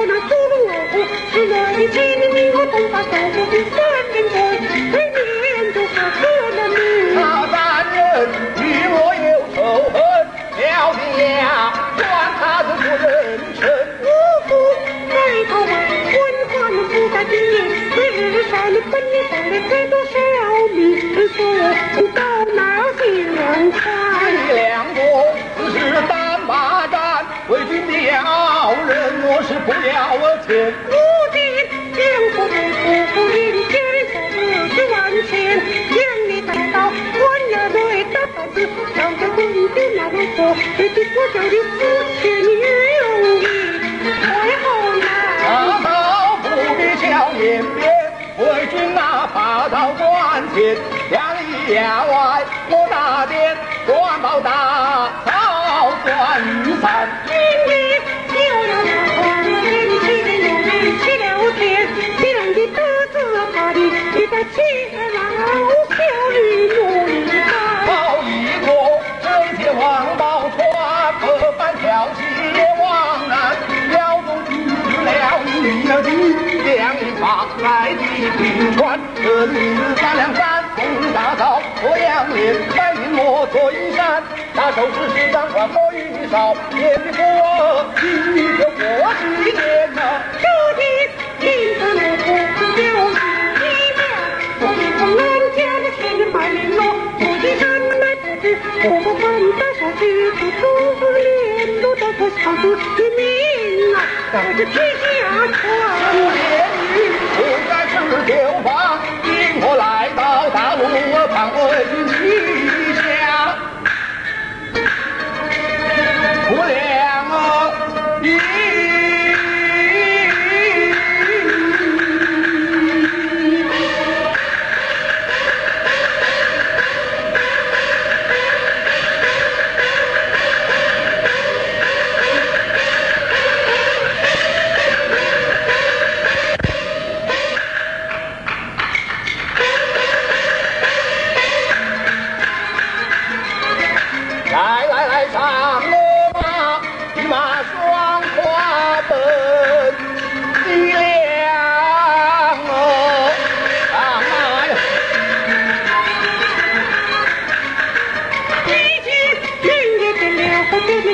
കൊടുത്തു 调人，我是不要钱。如今两国不服领先四十万千，将你带到关衙内打牌子，让这滚的那老婆，这的我叫你死前容易，为后大。刀不必笑颜边，为君哪怕到关前，两里衙外我打点，官报大的，你在前老小女奴一番。好一个这些王宝钏，可反挑起也往南，辽中去了你了你，两人发来的平川，这里三两山洛阳连白手指是张官莫云少，也比我一个过几年呐。我们带上去不出连路这个小子的命啊，让这天下传。来来来，上我马，一马双跨奔西凉哦，上马呀！一句人也见了，我对面